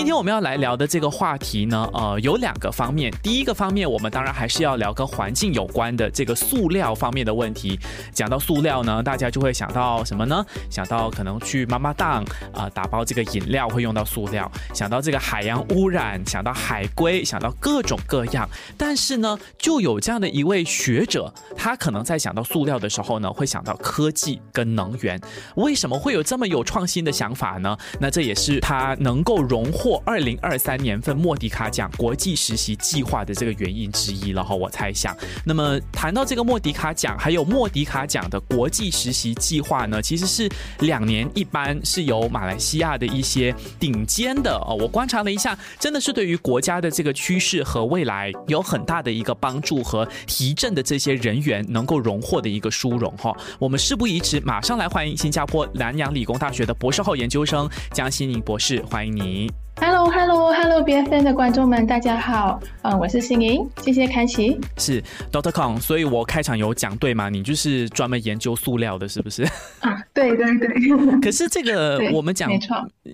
今天我们要来聊的这个话题呢，呃，有两个方面。第一个方面，我们当然还是要聊跟环境有关的这个塑料方面的问题。讲到塑料呢，大家就会想到什么呢？想到可能去妈妈档啊打包这个饮料会用到塑料，想到这个海洋污染，想到海龟，想到各种各样。但是呢，就有这样的一位学者，他可能在想到塑料的时候呢，会想到科技跟能源。为什么会有这么有创新的想法呢？那这也是他能够融。获二零二三年份莫迪卡奖国际实习计划的这个原因之一了哈，我猜想。那么谈到这个莫迪卡奖，还有莫迪卡奖的国际实习计划呢，其实是两年一般，是由马来西亚的一些顶尖的哦，我观察了一下，真的是对于国家的这个趋势和未来有很大的一个帮助和提振的这些人员能够荣获的一个殊荣哈。我们事不宜迟，马上来欢迎新加坡南洋理工大学的博士后研究生江新宁博士，欢迎你。Hello，Hello，Hello，BFN 的观众们，大家好。嗯，我是心莹，谢谢开启。是 Doctor Kong，所以我开场有讲对吗？你就是专门研究塑料的，是不是？啊，对对对。可是这个我们讲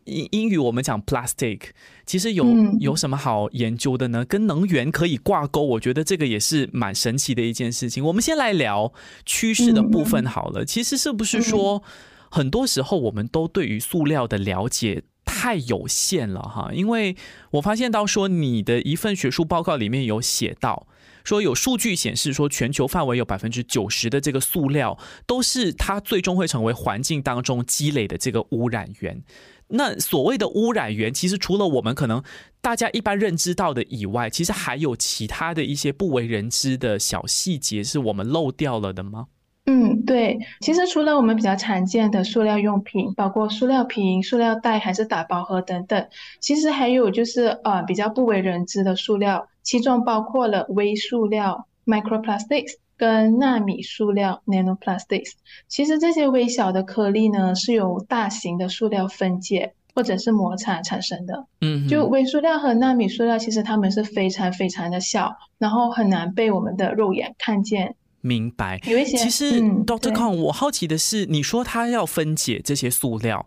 英英语，我们讲 plastic，其实有有什么好研究的呢？跟能源可以挂钩，我觉得这个也是蛮神奇的一件事情。我们先来聊趋势的部分好了。其实是不是说，很多时候我们都对于塑料的了解？太有限了哈，因为我发现到说你的一份学术报告里面有写到，说有数据显示说全球范围有百分之九十的这个塑料都是它最终会成为环境当中积累的这个污染源。那所谓的污染源，其实除了我们可能大家一般认知到的以外，其实还有其他的一些不为人知的小细节是我们漏掉了的吗？嗯，对，其实除了我们比较常见的塑料用品，包括塑料瓶、塑料袋还是打包盒等等，其实还有就是呃比较不为人知的塑料，其中包括了微塑料 （microplastics） 跟纳米塑料 （nanoplastics）。其实这些微小的颗粒呢，是由大型的塑料分解或者是摩擦产生的。嗯，就微塑料和纳米塑料，其实它们是非常非常的小，然后很难被我们的肉眼看见。明白，有一些。其实，Doctor Kong，我好奇的是，你说他要分解这些塑料。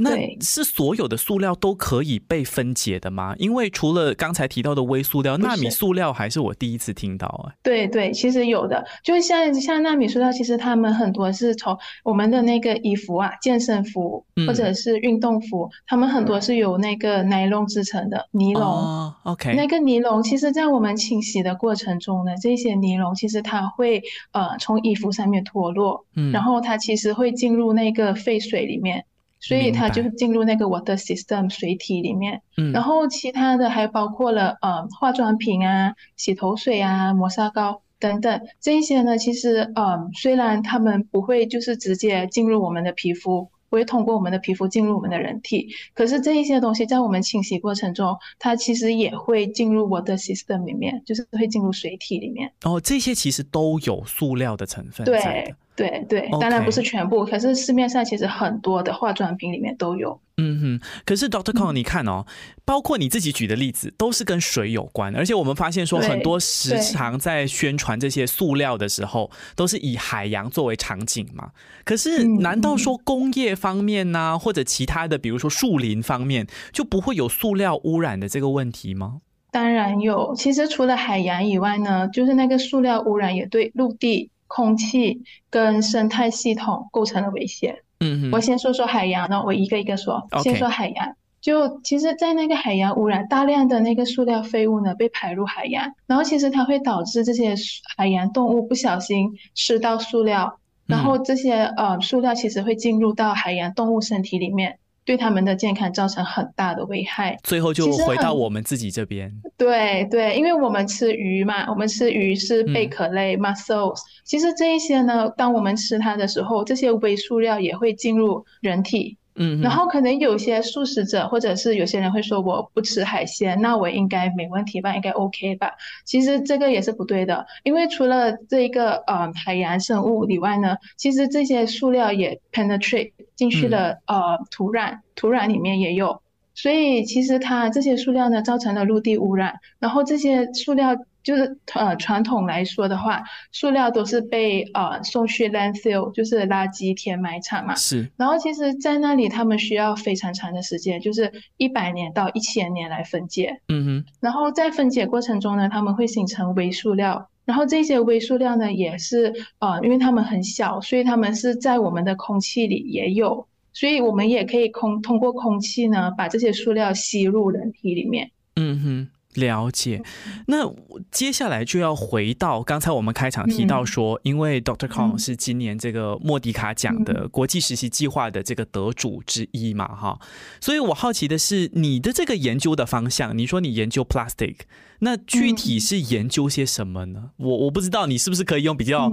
那是所有的塑料都可以被分解的吗？因为除了刚才提到的微塑料，纳米塑料还是我第一次听到啊。对对，其实有的，就是像像纳米塑料，其实他们很多是从我们的那个衣服啊，健身服或者是运动服，他们很多是由那个尼龙制成的尼龙。OK，那个尼龙，其实在我们清洗的过程中呢，这些尼龙其实它会呃从衣服上面脱落，嗯，然后它其实会进入那个废水里面。所以它就进入那个 water system 水体里面，嗯然后其他的还包括了呃化妆品啊、洗头水啊、磨砂膏等等，这一些呢，其实呃虽然它们不会就是直接进入我们的皮肤。不会通过我们的皮肤进入我们的人体，可是这一些东西在我们清洗过程中，它其实也会进入我的 system 里面，就是会进入水体里面。哦，这些其实都有塑料的成分在的。对对对，当然不是全部，可是市面上其实很多的化妆品里面都有。嗯哼，可是 Doctor Kong，你看哦，包括你自己举的例子，都是跟水有关，而且我们发现说，很多时常在宣传这些塑料的时候，都是以海洋作为场景嘛。可是，难道说工业方面呢，或者其他的，比如说树林方面，就不会有塑料污染的这个问题吗？当然有。其实除了海洋以外呢，就是那个塑料污染也对陆地、空气跟生态系统构成了威胁。嗯，我先说说海洋，那我一个一个说。先说海洋，就其实，在那个海洋污染，大量的那个塑料废物呢被排入海洋，然后其实它会导致这些海洋动物不小心吃到塑料，然后这些呃塑料其实会进入到海洋动物身体里面。对他们的健康造成很大的危害，最后就回到我们自己这边。对对，因为我们吃鱼嘛，我们吃鱼是贝壳类 （mussels）。其实这一些呢，当我们吃它的时候，这些微塑料也会进入人体，嗯，然后可能有些素食者或者是有些人会说我不吃海鲜，那我应该没问题吧？应该 OK 吧？其实这个也是不对的，因为除了这一个呃海洋生物以外呢，其实这些塑料也 penetrate 进去了呃土壤，土壤里面也有。所以其实它这些塑料呢，造成了陆地污染。然后这些塑料就是呃传统来说的话，塑料都是被呃送去 landfill，就是垃圾填埋场嘛。是。然后其实，在那里他们需要非常长的时间，就是一百年到一千年来分解。嗯哼。然后在分解过程中呢，他们会形成微塑料。然后这些微塑料呢，也是呃，因为它们很小，所以它们是在我们的空气里也有。所以我们也可以空通过空气呢，把这些塑料吸入人体里面。嗯哼。了解，那接下来就要回到刚才我们开场提到说，因为 Doctor Kong 是今年这个莫迪卡奖的国际实习计划的这个得主之一嘛，哈，所以我好奇的是你的这个研究的方向，你说你研究 plastic，那具体是研究些什么呢？我我不知道，你是不是可以用比较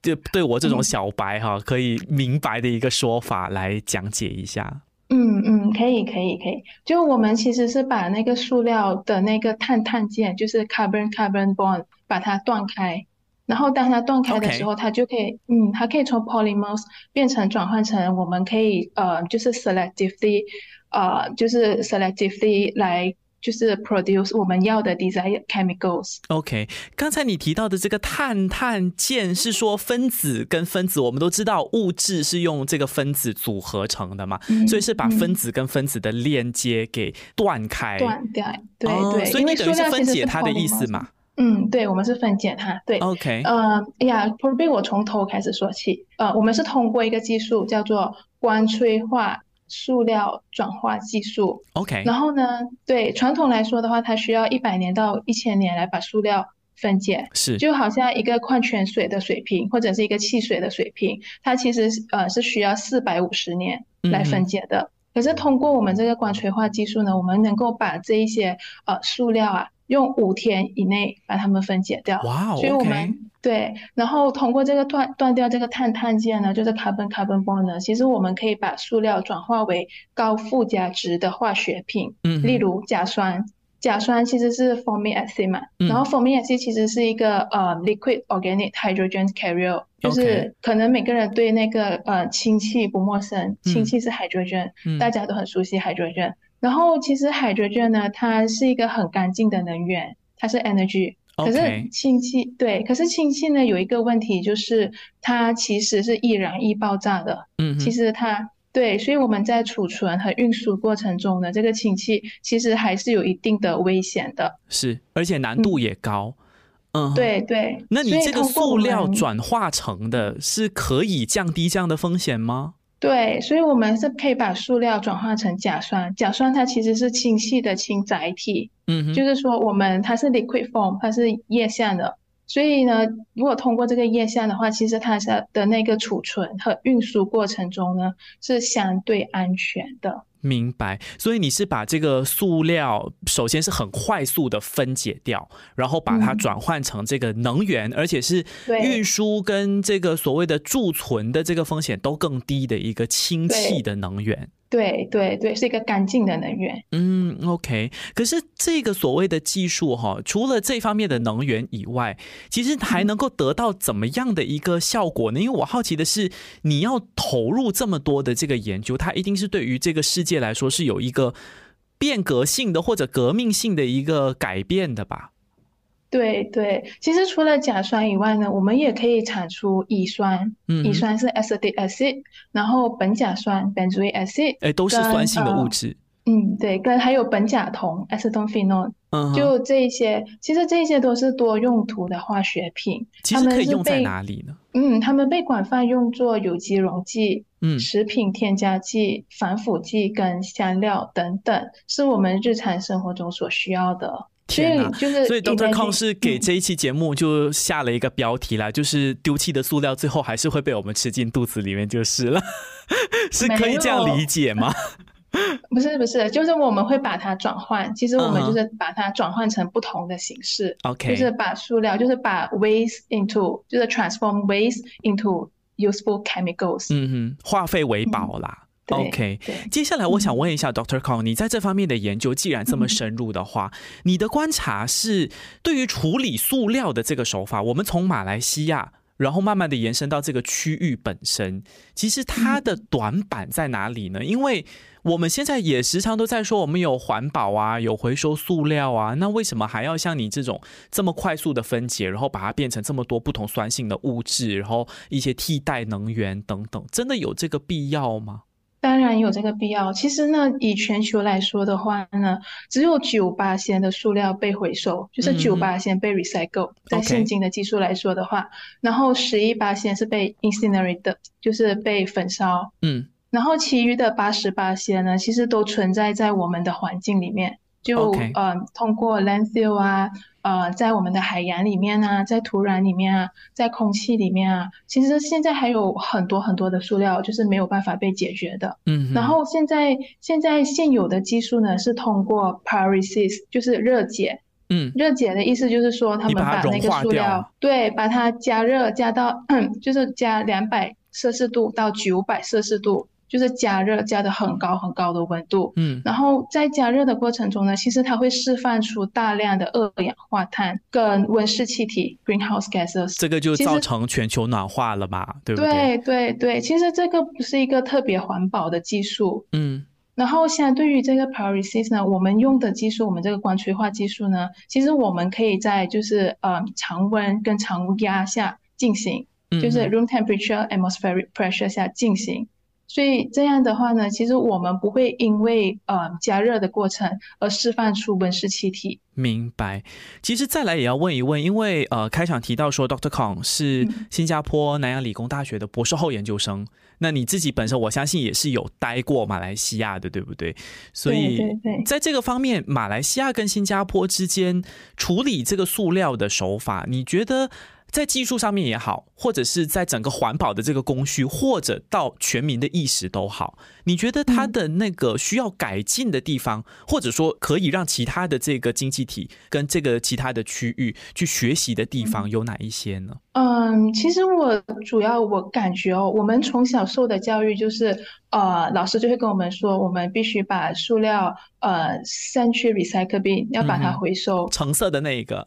对对我这种小白哈可以明白的一个说法来讲解一下。嗯嗯，可以可以可以，就我们其实是把那个塑料的那个碳碳键，就是 carbon carbon bond，把它断开，然后当它断开的时候，它就可以，嗯，它可以从 polymers 变成转换成我们可以呃，就是 selectively，呃，就是 selectively 来。就是 produce 我们要的 desired chemicals。OK，刚才你提到的这个碳碳键是说分子跟分子，我们都知道物质是用这个分子组合成的嘛，所以是把分子跟分子的链接给断开。断掉，对对。所以你等于是分解它的意思嘛？嗯，对，我们是分解它。对，OK。呃，哎呀，probably 我从头开始说起。呃，我们是通过一个技术叫做光催化。塑料转化技术，OK，然后呢，对传统来说的话，它需要一百年到一千年来把塑料分解，是。就好像一个矿泉水的水平或者是一个汽水的水平，它其实呃是需要四百五十年来分解的。可是通过我们这个光催化技术呢，我们能够把这一些呃塑料啊，用五天以内把它们分解掉。哇哦，所以我们。对，然后通过这个断断掉这个碳碳键呢，就是 carbon carbon bond 呢，其实我们可以把塑料转化为高附加值的化学品，嗯，例如甲酸，甲酸其实是 formic acid 嘛，然后 formic acid 其实是一个呃 liquid organic hydrogen carrier，就是可能每个人对那个呃氢气不陌生，氢气是 hydrogen，大家都很熟悉 hydrogen，然后其实 hydrogen 呢，它是一个很干净的能源，它是 energy。可是氢气对，可是氢气呢有一个问题，就是它其实是易燃易爆炸的。嗯，其实它对，所以我们在储存和运输过程中呢，这个氢气其实还是有一定的危险的。是，而且难度也高。嗯，对对。那你这个塑料转化成的是可以降低这样的风险吗？对，所以我们是可以把塑料转化成甲酸。甲酸它其实是氢气的氢载体，嗯，就是说我们它是 liquid form，它是液相的。所以呢，如果通过这个液相的话，其实它是的那个储存和运输过程中呢是相对安全的。明白，所以你是把这个塑料首先是很快速的分解掉，然后把它转换成这个能源，而且是运输跟这个所谓的贮存的这个风险都更低的一个氢气的能源。对对对，是一个干净的能源。嗯，OK。可是这个所谓的技术哈，除了这方面的能源以外，其实还能够得到怎么样的一个效果呢？因为我好奇的是，你要投入这么多的这个研究，它一定是对于这个世界来说是有一个变革性的或者革命性的一个改变的吧？对对，其实除了甲酸以外呢，我们也可以产出乙酸。嗯，乙酸是 acetic acid，然后苯甲酸 benzoic acid，哎，都是酸性的物质。嗯，对，跟还有苯甲酮嗯，就这些，其实这些都是多用途的化学品。其实可以用在哪里呢？嗯，它们被广泛用作有机溶剂、嗯，食品添加剂、防腐剂跟香料等等，是我们日常生活中所需要的。天呐！所以 Doctor Kong 是给这一期节目就下了一个标题啦，就是丢弃的塑料最后还是会被我们吃进肚子里面就是了，是可以这样理解吗？不是不是，就是我们会把它转换，其实我们就是把它转换成不同的形式，OK，就是把塑料，就是把 waste into，就是 transform waste into useful chemicals，嗯哼，化废为宝啦。OK，接下来我想问一下 Dr. Kong，你在这方面的研究既然这么深入的话，你的观察是对于处理塑料的这个手法，我们从马来西亚。然后慢慢的延伸到这个区域本身，其实它的短板在哪里呢？因为我们现在也时常都在说我们有环保啊，有回收塑料啊，那为什么还要像你这种这么快速的分解，然后把它变成这么多不同酸性的物质，然后一些替代能源等等，真的有这个必要吗？当然有这个必要。其实呢，以全球来说的话呢，只有九八仙的塑料被回收，就是九八仙被 recycle。在现今的技术来说的话，然后十一八仙是被 incinerate，就是被焚烧。嗯，然后其余的八十八仙呢，其实都存在在我们的环境里面。就呃，通过 landfill 啊，呃，在我们的海洋里面啊，在土壤里面啊，在空气里面啊，其实现在还有很多很多的塑料，就是没有办法被解决的。嗯。然后现在现在现有的技术呢，是通过 pyrolysis，就是热解。嗯。热解的意思就是说，他们把那个塑料，对，把它加热，加到 就是加两百摄氏度到九百摄氏度。就是加热加的很高很高的温度，嗯，然后在加热的过程中呢，其实它会释放出大量的二氧化碳跟温室气体 （greenhouse gases），这个就造成全球暖化了嘛，对不对？对对对，其实这个不是一个特别环保的技术，嗯，然后相对于这个 pyrolysis 呢，我们用的技术，我们这个光催化技术呢，其实我们可以在就是呃常温跟常压下进行，就是 room temperature atmospheric pressure 下进行。所以这样的话呢，其实我们不会因为呃加热的过程而释放出温室气体。明白。其实再来也要问一问，因为呃开场提到说，Dr. Kong 是新加坡南洋理工大学的博士后研究生。那你自己本身，我相信也是有待过马来西亚的，对不对？所以在这个方面，马来西亚跟新加坡之间处理这个塑料的手法，你觉得？在技术上面也好，或者是在整个环保的这个工序，或者到全民的意识都好，你觉得它的那个需要改进的地方，或者说可以让其他的这个经济体跟这个其他的区域去学习的地方有哪一些呢？嗯，其实我主要我感觉哦，我们从小受的教育就是，呃，老师就会跟我们说，我们必须把塑料呃送去 recycle bin，要把它回收。橙色的那一个。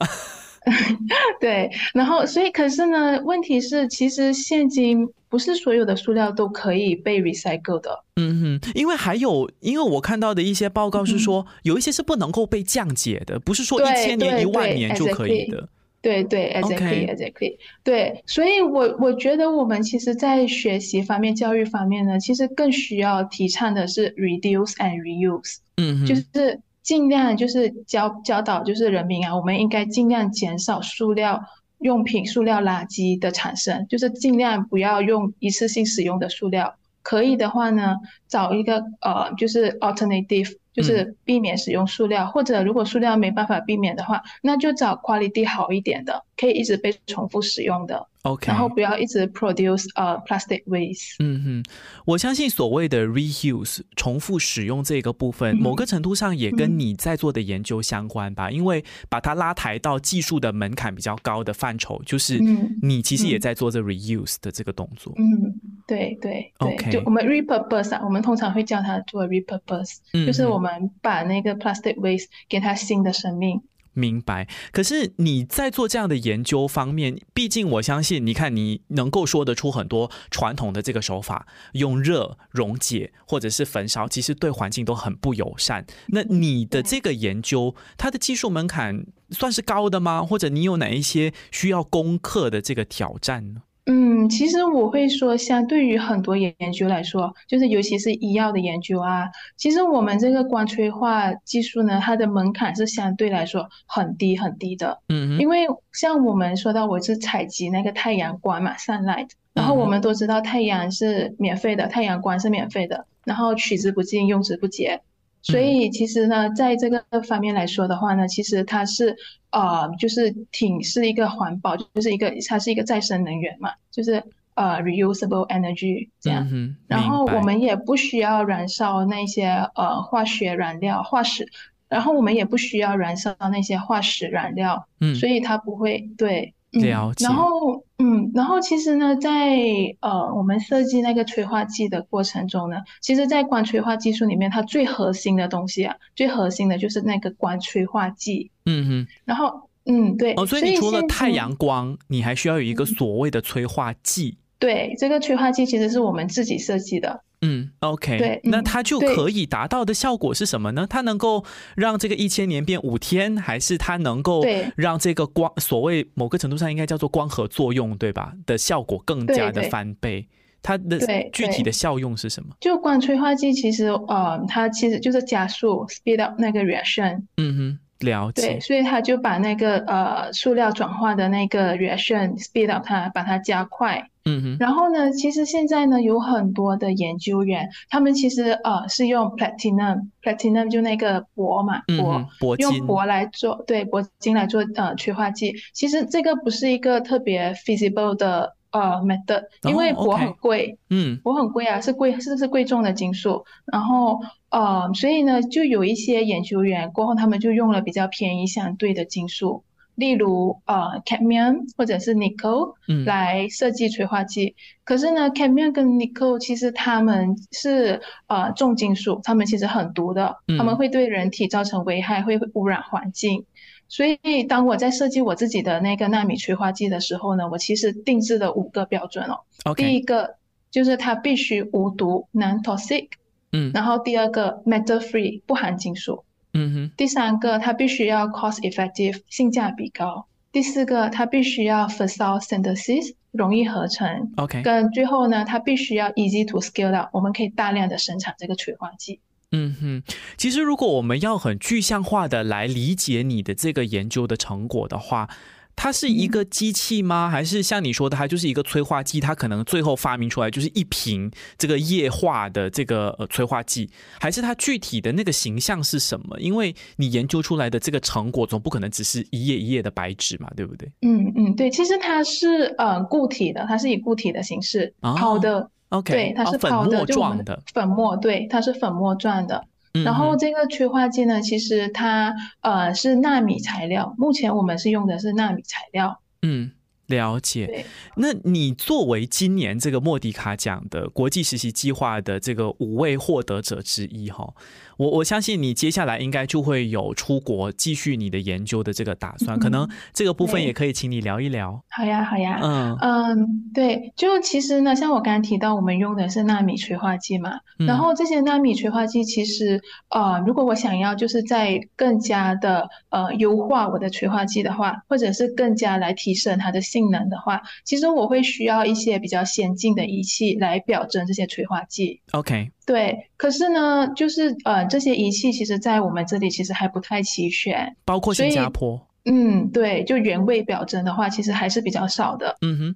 对，然后所以可是呢，问题是其实现今不是所有的塑料都可以被 recycle 的。嗯哼，因为还有，因为我看到的一些报告是说，有一些是不能够被降解的，不是说一千年、一万年就可以的。对对，exactly，exactly。对，所以我我觉得我们其实，在学习方面、教育方面呢，其实更需要提倡的是 reduce and reuse。嗯哼，就是。尽量就是教教导就是人民啊，我们应该尽量减少塑料用品、塑料垃圾的产生，就是尽量不要用一次性使用的塑料。可以的话呢，找一个呃，就是 alternative。就是避免使用塑料，或者如果塑料没办法避免的话，那就找 quality 好一点的，可以一直被重复使用的。OK，然后不要一直 produce 呃 plastic waste。嗯哼，我相信所谓的 reuse 重复使用这个部分，某个程度上也跟你在做的研究相关吧，因为把它拉抬到技术的门槛比较高的范畴，就是你其实也在做这 reuse 的这个动作。嗯，对对对，就我们 repurpose 啊，我们通常会叫它做 repurpose，就是我。我们把那个 plastic waste 给它新的生命。明白。可是你在做这样的研究方面，毕竟我相信，你看你能够说得出很多传统的这个手法，用热溶解或者是焚烧，其实对环境都很不友善。那你的这个研究，它的技术门槛算是高的吗？或者你有哪一些需要攻克的这个挑战呢？嗯，其实我会说，相对于很多研究来说，就是尤其是医药的研究啊，其实我们这个光催化技术呢，它的门槛是相对来说很低很低的。嗯，因为像我们说到，我是采集那个太阳光嘛，sunlight，然后我们都知道太阳是免费的，太阳光是免费的，然后取之不尽，用之不竭。所以其实呢，在这个方面来说的话呢，其实它是呃，就是挺是一个环保，就是一个它是一个再生能源嘛，就是呃 reusable energy 这样。然后我们也不需要燃烧那些呃化学燃料、化石，然后我们也不需要燃烧那些化石燃料，嗯所以它不会对。了解。然后，嗯，然后其实呢，在呃我们设计那个催化剂的过程中呢，其实，在光催化技术里面，它最核心的东西啊，最核心的就是那个光催化剂。嗯哼。然后，嗯，对。哦，所以你除了太阳光，你还需要有一个所谓的催化剂。对，这个催化剂其实是我们自己设计的。嗯，OK，对，那它就可以达到的效果是什么呢？它能够让这个一千年变五天，还是它能够让这个光所谓某个程度上应该叫做光合作用，对吧？的效果更加的翻倍。它的具体的效用是什么？就光催化剂其实呃，它其实就是加速 speed up 那个 reaction。嗯哼。了解，对，所以它就把那个呃塑料转化的那个 reaction speed up 它，把它加快。嗯哼。然后呢，其实现在呢有很多的研究员，他们其实呃是用 platinum，platinum 就那个铂嘛，铂，铂，用铂来做，对，铂金来做呃催化剂。其实这个不是一个特别 feasible 的。呃，method，因为铂很贵，嗯，铂很贵啊，是贵，是不是贵重的金属。然后，呃，所以呢，就有一些研究员过后，他们就用了比较便宜相对的金属，例如呃，cadmium 或者是 nickel 来设计催化剂。可是呢，cadmium 跟 nickel 其实它们是呃重金属，它们其实很毒的，它们会对人体造成危害，会污染环境。所以，当我在设计我自己的那个纳米催化剂的时候呢，我其实定制了五个标准哦。第一个就是它必须无毒 （non-toxic），嗯。然后第二个 metal-free 不含金属，嗯哼。第三个它必须要 cost-effective 性价比高。第四个它必须要 facile synthesis 容易合成。OK。跟最后呢，它必须要 easy to scale up，我们可以大量的生产这个催化剂。嗯哼，其实如果我们要很具象化的来理解你的这个研究的成果的话，它是一个机器吗？还是像你说的，它就是一个催化剂？它可能最后发明出来就是一瓶这个液化的这个呃催化剂，还是它具体的那个形象是什么？因为你研究出来的这个成果总不可能只是一页一页的白纸嘛，对不对？嗯嗯，对，其实它是呃固体的，它是以固体的形式好的。OK，对，它是粉末状的粉末，对，它是粉末状的。然后这个催化剂呢，其实它呃是纳米材料，目前我们是用的是纳米材料。嗯。了解，那你作为今年这个莫迪卡奖的国际实习计划的这个五位获得者之一哈，我我相信你接下来应该就会有出国继续你的研究的这个打算，可能这个部分也可以请你聊一聊。好呀，好呀，嗯。嗯，对，就其实呢，像我刚刚提到，我们用的是纳米催化剂嘛，然后这些纳米催化剂其实呃，如果我想要就是在更加的呃优化我的催化剂的话，或者是更加来提升它的。性能的话，其实我会需要一些比较先进的仪器来表征这些催化剂。OK，对。可是呢，就是呃，这些仪器其实在我们这里其实还不太齐全，包括新加坡。嗯，对，就原位表征的话，其实还是比较少的。嗯哼。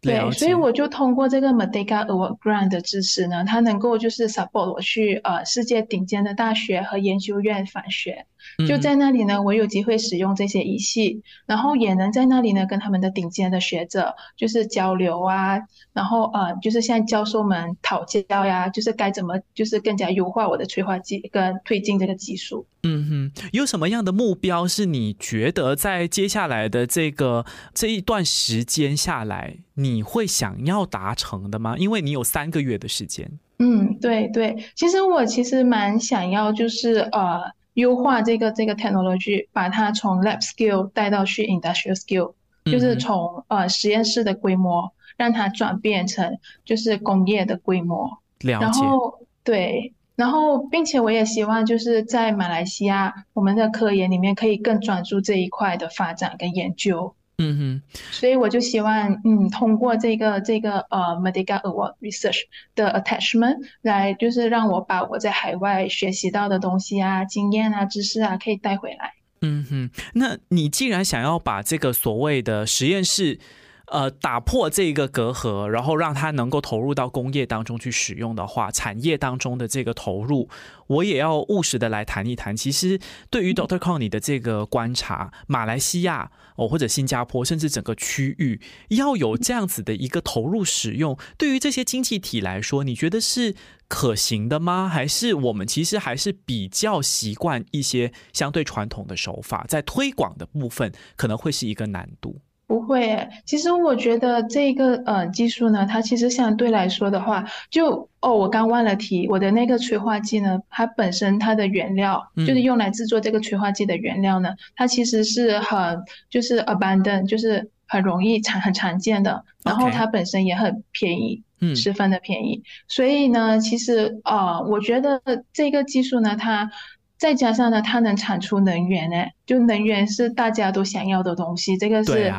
对，所以我就通过这个 Merdeka Award Grant 的支持呢，它能够就是 support 我去呃世界顶尖的大学和研究院返学。就在那里呢，我有机会使用这些仪器，然后也能在那里呢跟他们的顶尖的学者就是交流啊，然后呃就是向教授们讨教呀，就是该怎么就是更加优化我的催化剂跟推进这个技术。嗯哼，有什么样的目标是你觉得在接下来的这个这一段时间下来你会想要达成的吗？因为你有三个月的时间。嗯，对对，其实我其实蛮想要就是呃。优化这个这个 technology，把它从 lab skill 带到去 industrial skill，就是从呃实验室的规模让它转变成就是工业的规模。然后对，然后并且我也希望就是在马来西亚，我们的科研里面可以更专注这一块的发展跟研究。嗯哼，所以我就希望，嗯，通过这个这个呃 Medica Award Research 的 attachment 来，就是让我把我在海外学习到的东西啊、经验啊、知识啊，可以带回来。嗯哼，那你既然想要把这个所谓的实验室，呃，打破这个隔阂，然后让它能够投入到工业当中去使用的话，产业当中的这个投入，我也要务实的来谈一谈。其实，对于 Doctor Kong 你的这个观察，马来西亚哦，或者新加坡，甚至整个区域，要有这样子的一个投入使用，对于这些经济体来说，你觉得是可行的吗？还是我们其实还是比较习惯一些相对传统的手法，在推广的部分可能会是一个难度？不会，其实我觉得这个呃技术呢，它其实相对来说的话，就哦，我刚忘了提，我的那个催化剂呢，它本身它的原料就是用来制作这个催化剂的原料呢，它其实是很就是 abundant，就是很容易常很常见的，然后它本身也很便宜，嗯，十分的便宜，所以呢，其实啊，我觉得这个技术呢，它。再加上呢，它能产出能源呢，就能源是大家都想要的东西，这个是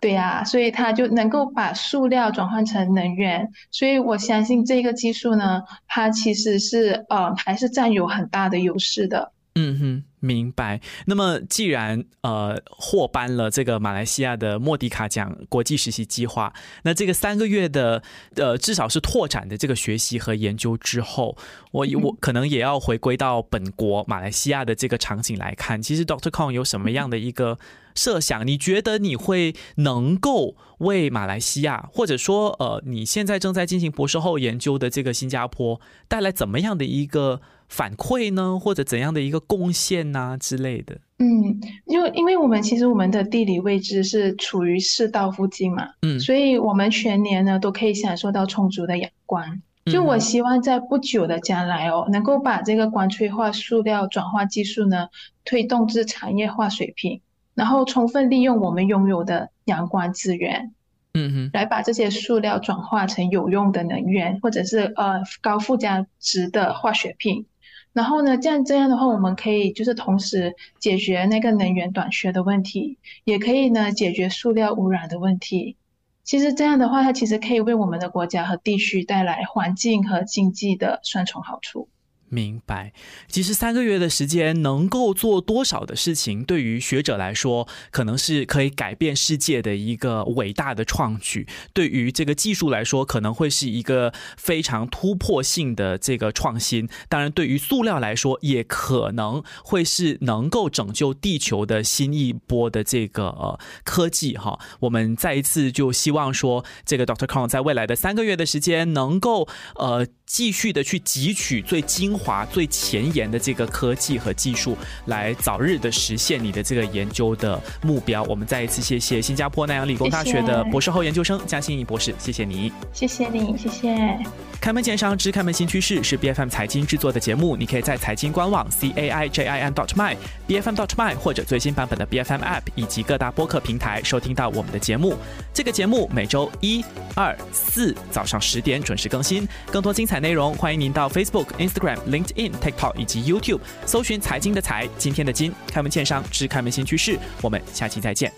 对呀，所以它就能够把塑料转换成能源，所以我相信这个技术呢，它其实是呃还是占有很大的优势的。嗯哼。明白。那么，既然呃获颁了这个马来西亚的莫迪卡奖国际实习计划，那这个三个月的呃至少是拓展的这个学习和研究之后，我我可能也要回归到本国马来西亚的这个场景来看。其实 Doctor Kong 有什么样的一个设想？你觉得你会能够为马来西亚，或者说呃你现在正在进行博士后研究的这个新加坡带来怎么样的一个？反馈呢，或者怎样的一个贡献呐之类的？嗯，就因为我们其实我们的地理位置是处于赤道附近嘛，嗯，所以我们全年呢都可以享受到充足的阳光。就我希望在不久的将来哦，能够把这个光催化塑料转化技术呢推动至产业化水平，然后充分利用我们拥有的阳光资源，嗯哼，来把这些塑料转化成有用的能源，或者是呃高附加值的化学品。然后呢，这样这样的话，我们可以就是同时解决那个能源短缺的问题，也可以呢解决塑料污染的问题。其实这样的话，它其实可以为我们的国家和地区带来环境和经济的双重好处。明白，其实三个月的时间能够做多少的事情，对于学者来说，可能是可以改变世界的一个伟大的创举；对于这个技术来说，可能会是一个非常突破性的这个创新。当然，对于塑料来说，也可能会是能够拯救地球的新一波的这个呃科技。哈，我们再一次就希望说，这个 Dr. Kong 在未来的三个月的时间，能够呃继续的去汲取最精。华最前沿的这个科技和技术，来早日的实现你的这个研究的目标。我们再一次谢谢新加坡南洋理工大学的博士后研究生江欣怡博士，谢谢你，谢谢你，谢谢。开门见山之开门新趋势是 B F M 财经制作的节目，你可以在财经官网 c a i j i n dot my b f m dot my 或者最新版本的 B F M App 以及各大播客平台收听到我们的节目。这个节目每周一、二、四早上十点准时更新，更多精彩内容欢迎您到 Facebook、Instagram、LinkedIn、TikTok 以及 YouTube 搜寻财经的财，今天的金开门见山之开门新趋势，我们下期再见。